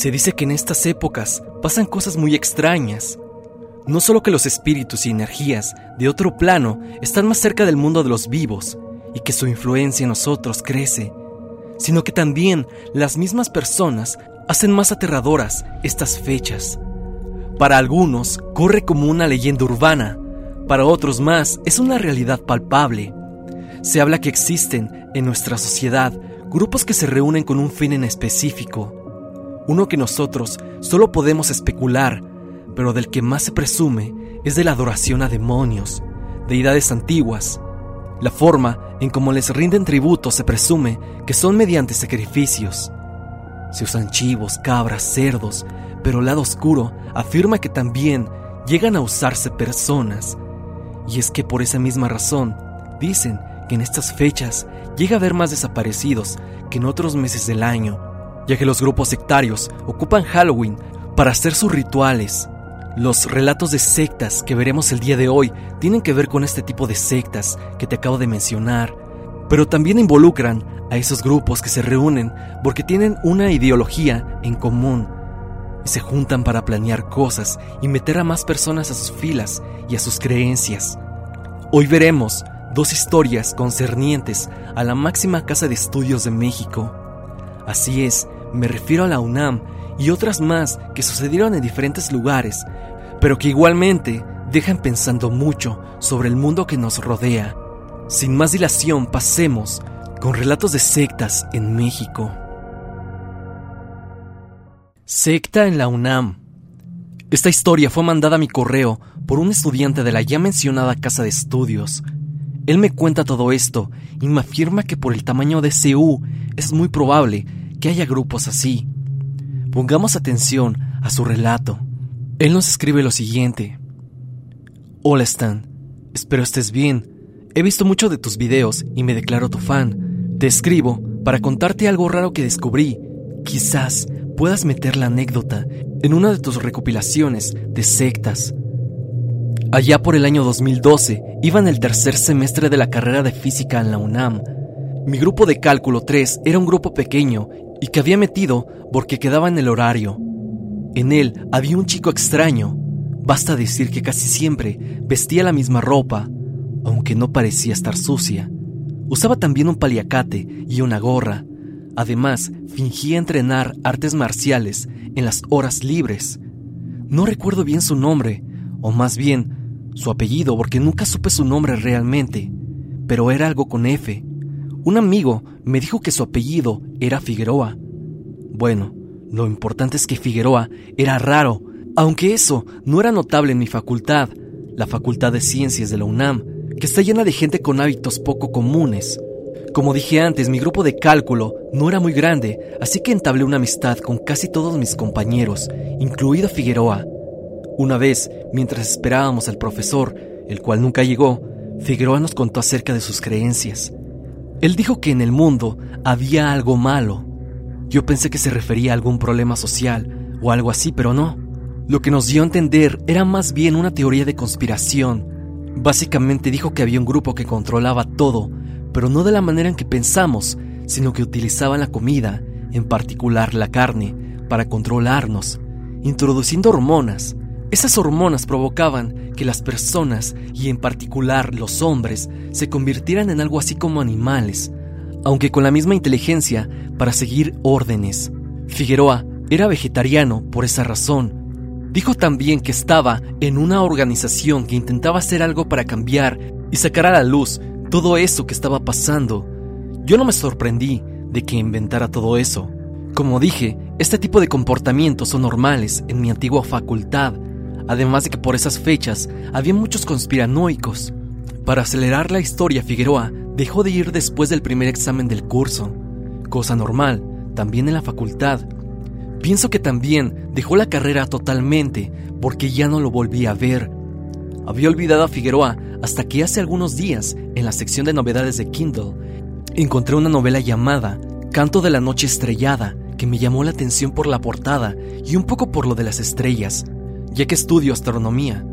Se dice que en estas épocas pasan cosas muy extrañas. No solo que los espíritus y energías de otro plano están más cerca del mundo de los vivos y que su influencia en nosotros crece, sino que también las mismas personas hacen más aterradoras estas fechas. Para algunos corre como una leyenda urbana, para otros más es una realidad palpable. Se habla que existen en nuestra sociedad grupos que se reúnen con un fin en específico, uno que nosotros solo podemos especular, pero del que más se presume es de la adoración a demonios, deidades antiguas. La forma en cómo les rinden tributo se presume que son mediante sacrificios. Se usan chivos, cabras, cerdos, pero el lado oscuro afirma que también llegan a usarse personas. Y es que por esa misma razón, dicen que en estas fechas llega a haber más desaparecidos que en otros meses del año, ya que los grupos sectarios ocupan Halloween para hacer sus rituales. Los relatos de sectas que veremos el día de hoy tienen que ver con este tipo de sectas que te acabo de mencionar, pero también involucran a esos grupos que se reúnen porque tienen una ideología en común y se juntan para planear cosas y meter a más personas a sus filas y a sus creencias. Hoy veremos dos historias concernientes a la máxima casa de estudios de México. Así es, me refiero a la UNAM y otras más que sucedieron en diferentes lugares, pero que igualmente dejan pensando mucho sobre el mundo que nos rodea. Sin más dilación, pasemos con relatos de sectas en México. Secta en la UNAM. Esta historia fue mandada a mi correo por un estudiante de la ya mencionada casa de estudios, él me cuenta todo esto y me afirma que por el tamaño de CU es muy probable que haya grupos así. Pongamos atención a su relato. Él nos escribe lo siguiente. Hola Stan, espero estés bien. He visto mucho de tus videos y me declaro tu fan. Te escribo para contarte algo raro que descubrí. Quizás puedas meter la anécdota en una de tus recopilaciones de sectas. Allá por el año 2012, iba en el tercer semestre de la carrera de física en la UNAM. Mi grupo de cálculo 3 era un grupo pequeño y que había metido porque quedaba en el horario. En él había un chico extraño. Basta decir que casi siempre vestía la misma ropa, aunque no parecía estar sucia. Usaba también un paliacate y una gorra. Además, fingía entrenar artes marciales en las horas libres. No recuerdo bien su nombre, o más bien su apellido porque nunca supe su nombre realmente, pero era algo con F. Un amigo me dijo que su apellido era Figueroa. Bueno, lo importante es que Figueroa era raro, aunque eso no era notable en mi facultad, la Facultad de Ciencias de la UNAM, que está llena de gente con hábitos poco comunes. Como dije antes, mi grupo de cálculo no era muy grande, así que entablé una amistad con casi todos mis compañeros, incluido Figueroa. Una vez, mientras esperábamos al profesor, el cual nunca llegó, Figueroa nos contó acerca de sus creencias. Él dijo que en el mundo había algo malo. Yo pensé que se refería a algún problema social o algo así, pero no. Lo que nos dio a entender era más bien una teoría de conspiración. Básicamente dijo que había un grupo que controlaba todo, pero no de la manera en que pensamos, sino que utilizaban la comida, en particular la carne, para controlarnos, introduciendo hormonas, esas hormonas provocaban que las personas, y en particular los hombres, se convirtieran en algo así como animales, aunque con la misma inteligencia para seguir órdenes. Figueroa era vegetariano por esa razón. Dijo también que estaba en una organización que intentaba hacer algo para cambiar y sacar a la luz todo eso que estaba pasando. Yo no me sorprendí de que inventara todo eso. Como dije, este tipo de comportamientos son normales en mi antigua facultad, además de que por esas fechas había muchos conspiranoicos. Para acelerar la historia, Figueroa dejó de ir después del primer examen del curso, cosa normal, también en la facultad. Pienso que también dejó la carrera totalmente porque ya no lo volví a ver. Había olvidado a Figueroa hasta que hace algunos días, en la sección de novedades de Kindle, encontré una novela llamada Canto de la Noche Estrellada, que me llamó la atención por la portada y un poco por lo de las estrellas ya que estudio astronomía.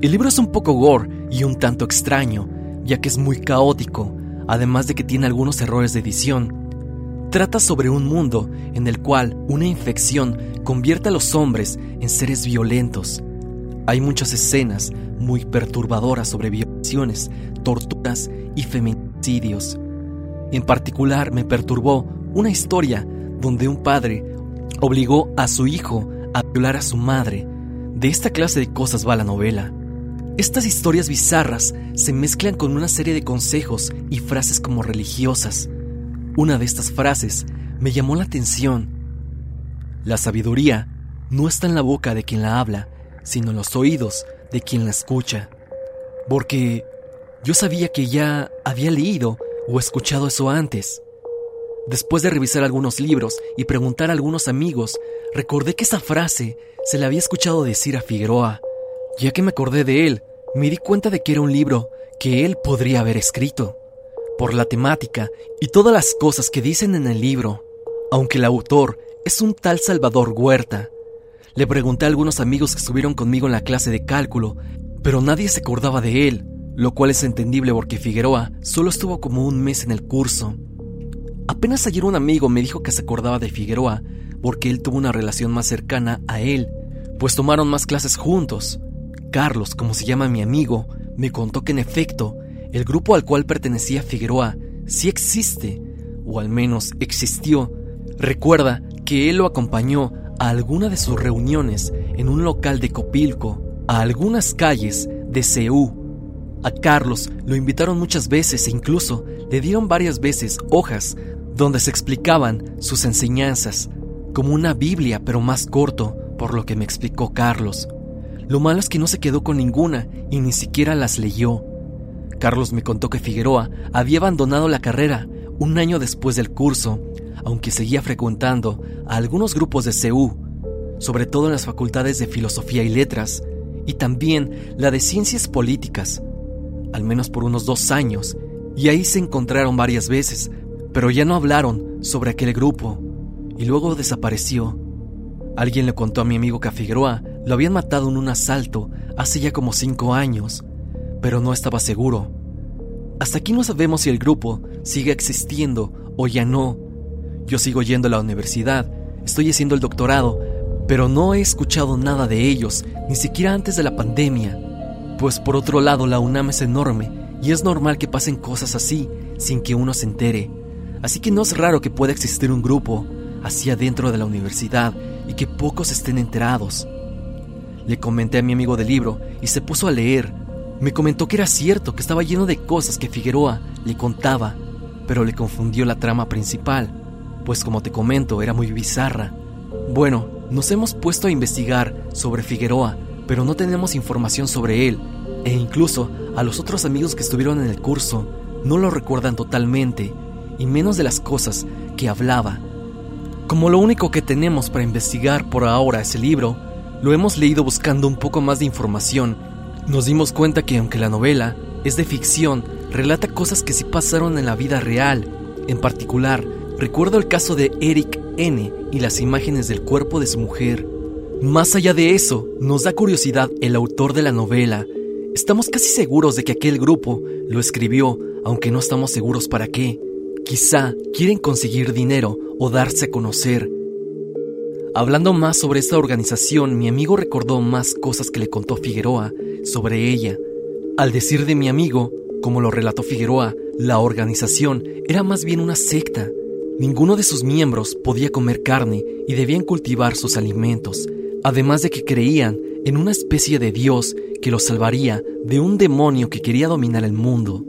El libro es un poco gore y un tanto extraño, ya que es muy caótico, además de que tiene algunos errores de edición. Trata sobre un mundo en el cual una infección convierte a los hombres en seres violentos. Hay muchas escenas muy perturbadoras sobre violaciones, torturas y feminicidios. En particular me perturbó una historia donde un padre obligó a su hijo a violar a su madre. De esta clase de cosas va la novela. Estas historias bizarras se mezclan con una serie de consejos y frases como religiosas. Una de estas frases me llamó la atención. La sabiduría no está en la boca de quien la habla, sino en los oídos de quien la escucha. Porque yo sabía que ya había leído o escuchado eso antes. Después de revisar algunos libros y preguntar a algunos amigos, recordé que esa frase se la había escuchado decir a Figueroa. Ya que me acordé de él, me di cuenta de que era un libro que él podría haber escrito, por la temática y todas las cosas que dicen en el libro, aunque el autor es un tal Salvador Huerta. Le pregunté a algunos amigos que estuvieron conmigo en la clase de cálculo, pero nadie se acordaba de él, lo cual es entendible porque Figueroa solo estuvo como un mes en el curso. Apenas ayer un amigo me dijo que se acordaba de Figueroa porque él tuvo una relación más cercana a él, pues tomaron más clases juntos. Carlos, como se llama mi amigo, me contó que en efecto, el grupo al cual pertenecía Figueroa sí existe, o al menos existió. Recuerda que él lo acompañó a alguna de sus reuniones en un local de Copilco, a algunas calles de Ceú. A Carlos lo invitaron muchas veces e incluso le dieron varias veces hojas donde se explicaban sus enseñanzas, como una Biblia pero más corto, por lo que me explicó Carlos. Lo malo es que no se quedó con ninguna y ni siquiera las leyó. Carlos me contó que Figueroa había abandonado la carrera un año después del curso, aunque seguía frecuentando a algunos grupos de CEU, sobre todo en las facultades de Filosofía y Letras, y también la de Ciencias Políticas, al menos por unos dos años, y ahí se encontraron varias veces, pero ya no hablaron sobre aquel grupo y luego desapareció. Alguien le contó a mi amigo que a Figueroa lo habían matado en un asalto hace ya como cinco años, pero no estaba seguro. Hasta aquí no sabemos si el grupo sigue existiendo o ya no. Yo sigo yendo a la universidad, estoy haciendo el doctorado, pero no he escuchado nada de ellos, ni siquiera antes de la pandemia. Pues por otro lado la UNAM es enorme y es normal que pasen cosas así sin que uno se entere. Así que no es raro que pueda existir un grupo así adentro de la universidad y que pocos estén enterados. Le comenté a mi amigo del libro y se puso a leer. Me comentó que era cierto, que estaba lleno de cosas que Figueroa le contaba, pero le confundió la trama principal, pues como te comento era muy bizarra. Bueno, nos hemos puesto a investigar sobre Figueroa, pero no tenemos información sobre él, e incluso a los otros amigos que estuvieron en el curso no lo recuerdan totalmente, y menos de las cosas que hablaba. Como lo único que tenemos para investigar por ahora es el libro, lo hemos leído buscando un poco más de información. Nos dimos cuenta que aunque la novela es de ficción, relata cosas que sí pasaron en la vida real. En particular, recuerdo el caso de Eric N. y las imágenes del cuerpo de su mujer. Más allá de eso, nos da curiosidad el autor de la novela. Estamos casi seguros de que aquel grupo lo escribió, aunque no estamos seguros para qué. Quizá quieren conseguir dinero o darse a conocer. Hablando más sobre esta organización, mi amigo recordó más cosas que le contó Figueroa sobre ella. Al decir de mi amigo, como lo relató Figueroa, la organización era más bien una secta. Ninguno de sus miembros podía comer carne y debían cultivar sus alimentos, además de que creían en una especie de Dios que los salvaría de un demonio que quería dominar el mundo.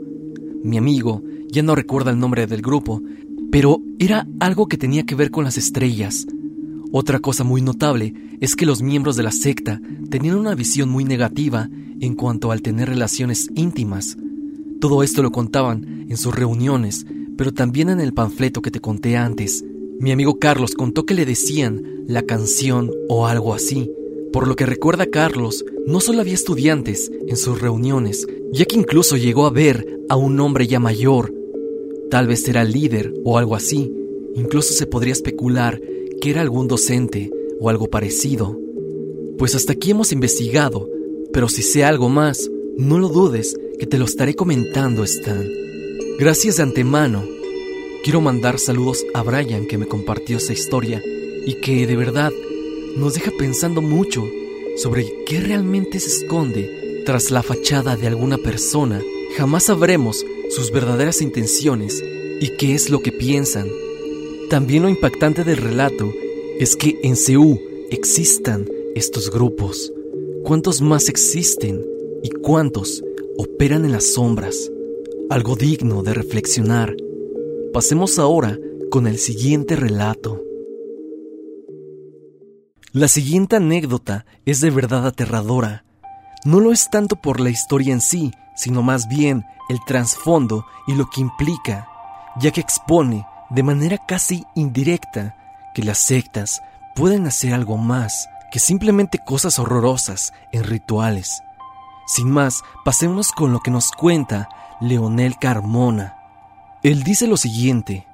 Mi amigo ya no recuerda el nombre del grupo, pero era algo que tenía que ver con las estrellas. Otra cosa muy notable es que los miembros de la secta tenían una visión muy negativa en cuanto al tener relaciones íntimas. Todo esto lo contaban en sus reuniones, pero también en el panfleto que te conté antes. Mi amigo Carlos contó que le decían la canción o algo así. Por lo que recuerda Carlos, no solo había estudiantes en sus reuniones, ya que incluso llegó a ver a un hombre ya mayor, Tal vez era líder o algo así. Incluso se podría especular que era algún docente o algo parecido. Pues hasta aquí hemos investigado, pero si sé algo más, no lo dudes que te lo estaré comentando, Stan. Gracias de antemano. Quiero mandar saludos a Brian que me compartió esa historia y que de verdad nos deja pensando mucho sobre qué realmente se esconde tras la fachada de alguna persona. Jamás sabremos sus verdaderas intenciones y qué es lo que piensan. También lo impactante del relato es que en Seúl existan estos grupos. ¿Cuántos más existen y cuántos operan en las sombras? Algo digno de reflexionar. Pasemos ahora con el siguiente relato. La siguiente anécdota es de verdad aterradora. No lo es tanto por la historia en sí, sino más bien el trasfondo y lo que implica, ya que expone de manera casi indirecta que las sectas pueden hacer algo más que simplemente cosas horrorosas en rituales. Sin más, pasemos con lo que nos cuenta Leonel Carmona. Él dice lo siguiente.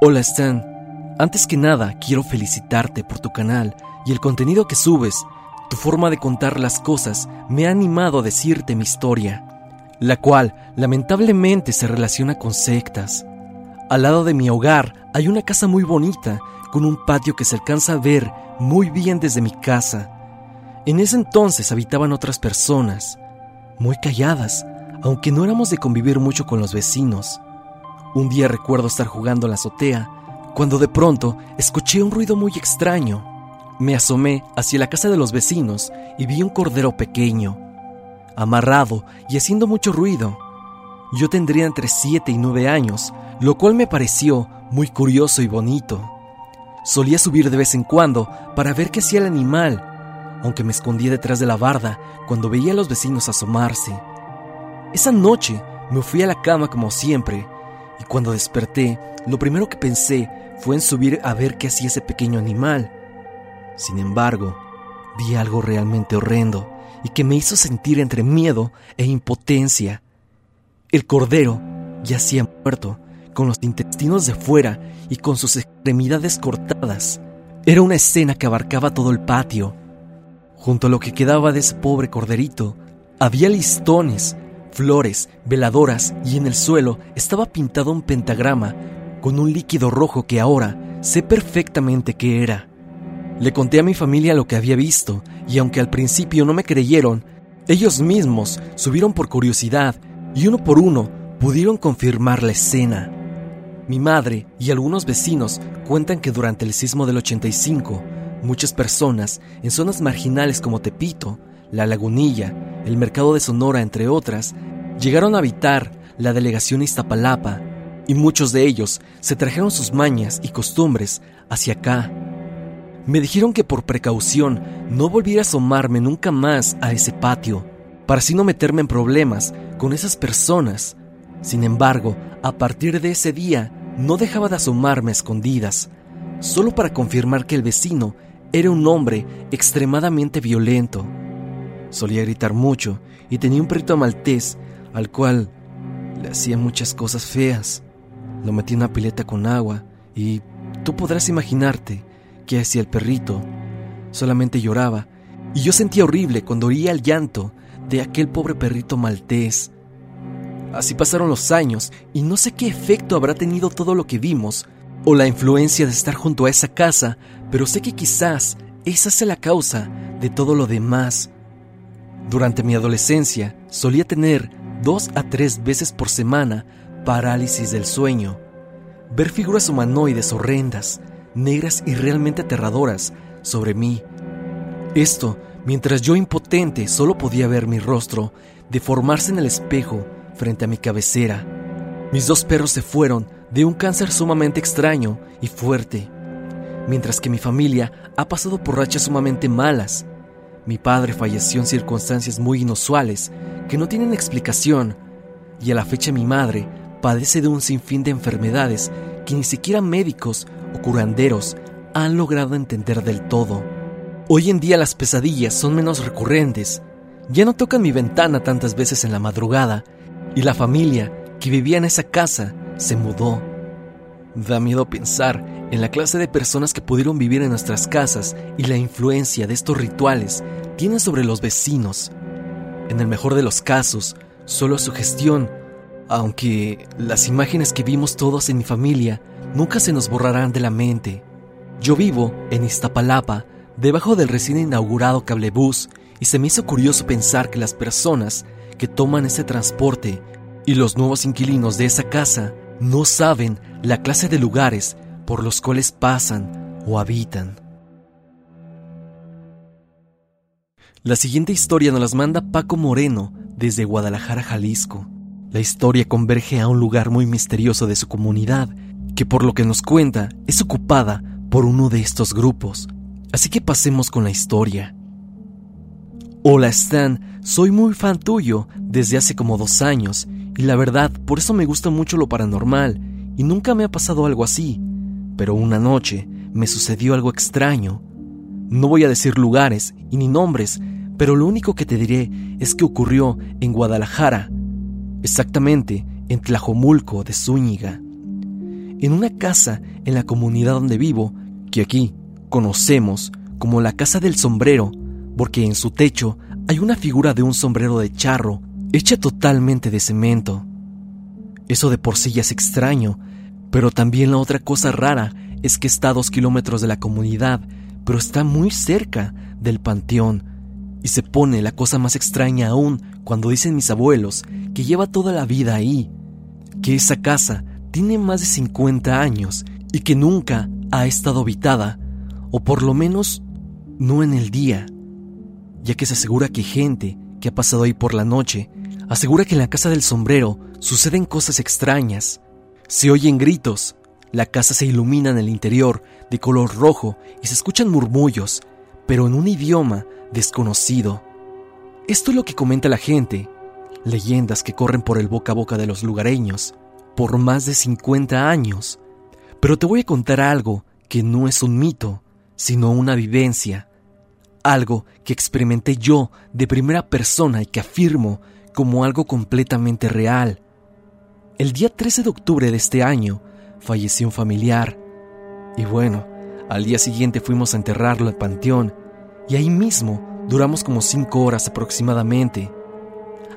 Hola Stan, antes que nada quiero felicitarte por tu canal y el contenido que subes. Tu forma de contar las cosas me ha animado a decirte mi historia, la cual lamentablemente se relaciona con sectas. Al lado de mi hogar hay una casa muy bonita con un patio que se alcanza a ver muy bien desde mi casa. En ese entonces habitaban otras personas, muy calladas, aunque no éramos de convivir mucho con los vecinos. Un día recuerdo estar jugando en la azotea, cuando de pronto escuché un ruido muy extraño. Me asomé hacia la casa de los vecinos y vi un cordero pequeño, amarrado y haciendo mucho ruido. Yo tendría entre 7 y 9 años, lo cual me pareció muy curioso y bonito. Solía subir de vez en cuando para ver qué hacía el animal, aunque me escondía detrás de la barda cuando veía a los vecinos asomarse. Esa noche me fui a la cama como siempre, y cuando desperté, lo primero que pensé fue en subir a ver qué hacía ese pequeño animal. Sin embargo, vi algo realmente horrendo y que me hizo sentir entre miedo e impotencia. El cordero yacía muerto, con los intestinos de fuera y con sus extremidades cortadas. Era una escena que abarcaba todo el patio. Junto a lo que quedaba de ese pobre corderito, había listones, flores, veladoras y en el suelo estaba pintado un pentagrama con un líquido rojo que ahora sé perfectamente qué era. Le conté a mi familia lo que había visto y aunque al principio no me creyeron, ellos mismos subieron por curiosidad y uno por uno pudieron confirmar la escena. Mi madre y algunos vecinos cuentan que durante el sismo del 85, muchas personas en zonas marginales como Tepito, La Lagunilla, el Mercado de Sonora, entre otras, llegaron a habitar la delegación Iztapalapa y muchos de ellos se trajeron sus mañas y costumbres hacia acá. Me dijeron que por precaución no volviera a asomarme nunca más a ese patio, para así no meterme en problemas con esas personas sin embargo, a partir de ese día no dejaba de asomarme a escondidas, solo para confirmar que el vecino era un hombre extremadamente violento. Solía gritar mucho y tenía un perrito maltés al cual le hacía muchas cosas feas. Lo metí en una pileta con agua y tú podrás imaginarte qué hacía el perrito. Solamente lloraba y yo sentía horrible cuando oía el llanto de aquel pobre perrito maltés Así pasaron los años y no sé qué efecto habrá tenido todo lo que vimos o la influencia de estar junto a esa casa, pero sé que quizás esa sea la causa de todo lo demás. Durante mi adolescencia solía tener dos a tres veces por semana parálisis del sueño, ver figuras humanoides horrendas, negras y realmente aterradoras sobre mí. Esto mientras yo impotente solo podía ver mi rostro deformarse en el espejo frente a mi cabecera. Mis dos perros se fueron de un cáncer sumamente extraño y fuerte, mientras que mi familia ha pasado por rachas sumamente malas. Mi padre falleció en circunstancias muy inusuales que no tienen explicación, y a la fecha mi madre padece de un sinfín de enfermedades que ni siquiera médicos o curanderos han logrado entender del todo. Hoy en día las pesadillas son menos recurrentes. Ya no tocan mi ventana tantas veces en la madrugada y la familia que vivía en esa casa se mudó. Da miedo pensar en la clase de personas que pudieron vivir en nuestras casas y la influencia de estos rituales tienen sobre los vecinos. En el mejor de los casos, solo su gestión Aunque las imágenes que vimos todos en mi familia nunca se nos borrarán de la mente. Yo vivo en Iztapalapa, debajo del recién inaugurado cablebús, y se me hizo curioso pensar que las personas que toman ese transporte y los nuevos inquilinos de esa casa no saben la clase de lugares por los cuales pasan o habitan. La siguiente historia nos las manda Paco Moreno desde Guadalajara, Jalisco. La historia converge a un lugar muy misterioso de su comunidad, que por lo que nos cuenta es ocupada por uno de estos grupos. Así que pasemos con la historia. Hola Stan, soy muy fan tuyo desde hace como dos años, y la verdad, por eso me gusta mucho lo paranormal, y nunca me ha pasado algo así. Pero una noche me sucedió algo extraño. No voy a decir lugares y ni nombres, pero lo único que te diré es que ocurrió en Guadalajara, exactamente en Tlajomulco de Zúñiga, en una casa en la comunidad donde vivo, que aquí conocemos como la Casa del Sombrero, porque en su techo hay una figura de un sombrero de charro hecha totalmente de cemento. Eso de por sí ya es extraño, pero también la otra cosa rara es que está a dos kilómetros de la comunidad, pero está muy cerca del panteón y se pone la cosa más extraña aún cuando dicen mis abuelos que lleva toda la vida ahí, que esa casa tiene más de 50 años y que nunca ha estado habitada, o por lo menos no en el día, ya que se asegura que gente que ha pasado ahí por la noche asegura que en la casa del sombrero suceden cosas extrañas. Se oyen gritos, la casa se ilumina en el interior de color rojo y se escuchan murmullos, pero en un idioma desconocido. Esto es lo que comenta la gente, leyendas que corren por el boca a boca de los lugareños, por más de 50 años. Pero te voy a contar algo que no es un mito, sino una vivencia, algo que experimenté yo de primera persona y que afirmo como algo completamente real. El día 13 de octubre de este año falleció un familiar, y bueno, al día siguiente fuimos a enterrarlo al panteón y ahí mismo duramos como cinco horas aproximadamente.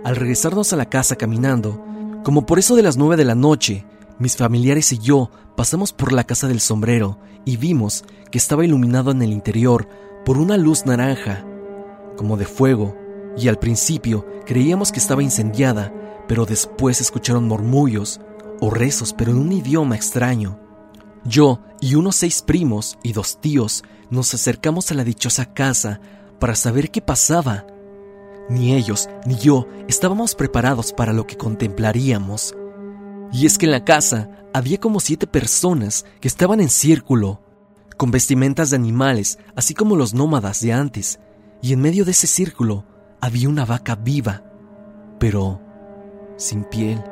Al regresarnos a la casa caminando, como por eso de las nueve de la noche, mis familiares y yo pasamos por la casa del sombrero y vimos que estaba iluminado en el interior por una luz naranja, como de fuego, y al principio creíamos que estaba incendiada, pero después escucharon murmullos o rezos, pero en un idioma extraño. Yo y unos seis primos y dos tíos nos acercamos a la dichosa casa para saber qué pasaba. Ni ellos ni yo estábamos preparados para lo que contemplaríamos. Y es que en la casa había como siete personas que estaban en círculo, con vestimentas de animales, así como los nómadas de antes, y en medio de ese círculo había una vaca viva, pero sin piel,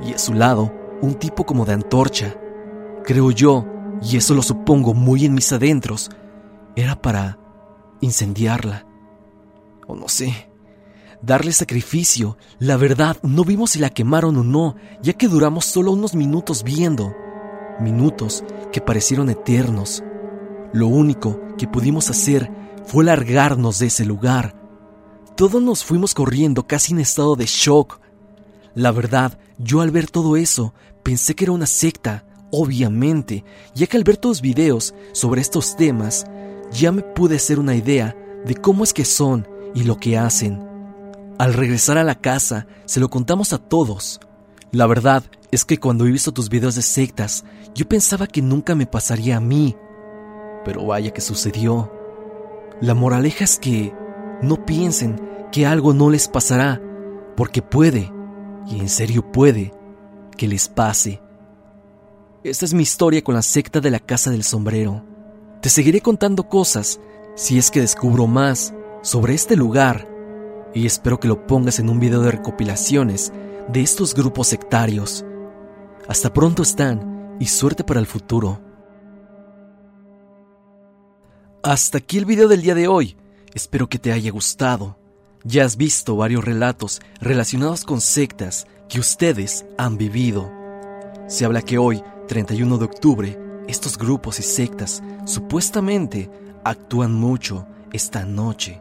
y a su lado un tipo como de antorcha. Creo yo y eso lo supongo muy en mis adentros, era para incendiarla. O no sé, darle sacrificio. La verdad, no vimos si la quemaron o no, ya que duramos solo unos minutos viendo. Minutos que parecieron eternos. Lo único que pudimos hacer fue largarnos de ese lugar. Todos nos fuimos corriendo casi en estado de shock. La verdad, yo al ver todo eso pensé que era una secta, Obviamente, ya que al ver tus videos sobre estos temas, ya me pude hacer una idea de cómo es que son y lo que hacen. Al regresar a la casa, se lo contamos a todos. La verdad es que cuando he visto tus videos de sectas, yo pensaba que nunca me pasaría a mí. Pero vaya que sucedió. La moraleja es que no piensen que algo no les pasará, porque puede, y en serio puede, que les pase. Esta es mi historia con la secta de la Casa del Sombrero. Te seguiré contando cosas si es que descubro más sobre este lugar y espero que lo pongas en un video de recopilaciones de estos grupos sectarios. Hasta pronto están y suerte para el futuro. Hasta aquí el video del día de hoy. Espero que te haya gustado. Ya has visto varios relatos relacionados con sectas que ustedes han vivido. Se habla que hoy 31 de octubre, estos grupos y sectas supuestamente actúan mucho esta noche,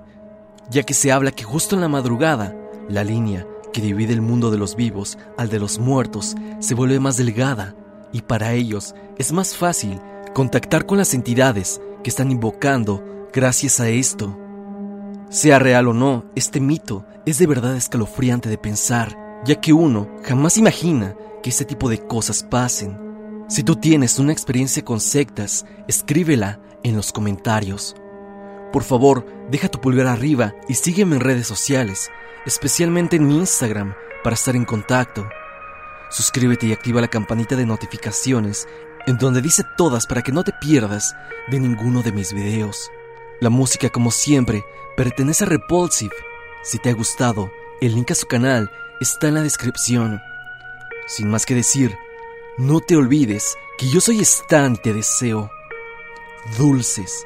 ya que se habla que justo en la madrugada, la línea que divide el mundo de los vivos al de los muertos se vuelve más delgada y para ellos es más fácil contactar con las entidades que están invocando gracias a esto. Sea real o no, este mito es de verdad escalofriante de pensar, ya que uno jamás imagina que este tipo de cosas pasen. Si tú tienes una experiencia con sectas, escríbela en los comentarios. Por favor, deja tu pulgar arriba y sígueme en redes sociales, especialmente en mi Instagram, para estar en contacto. Suscríbete y activa la campanita de notificaciones, en donde dice todas para que no te pierdas de ninguno de mis videos. La música, como siempre, pertenece a Repulsive. Si te ha gustado, el link a su canal está en la descripción. Sin más que decir, no te olvides que yo soy Stan y te deseo dulces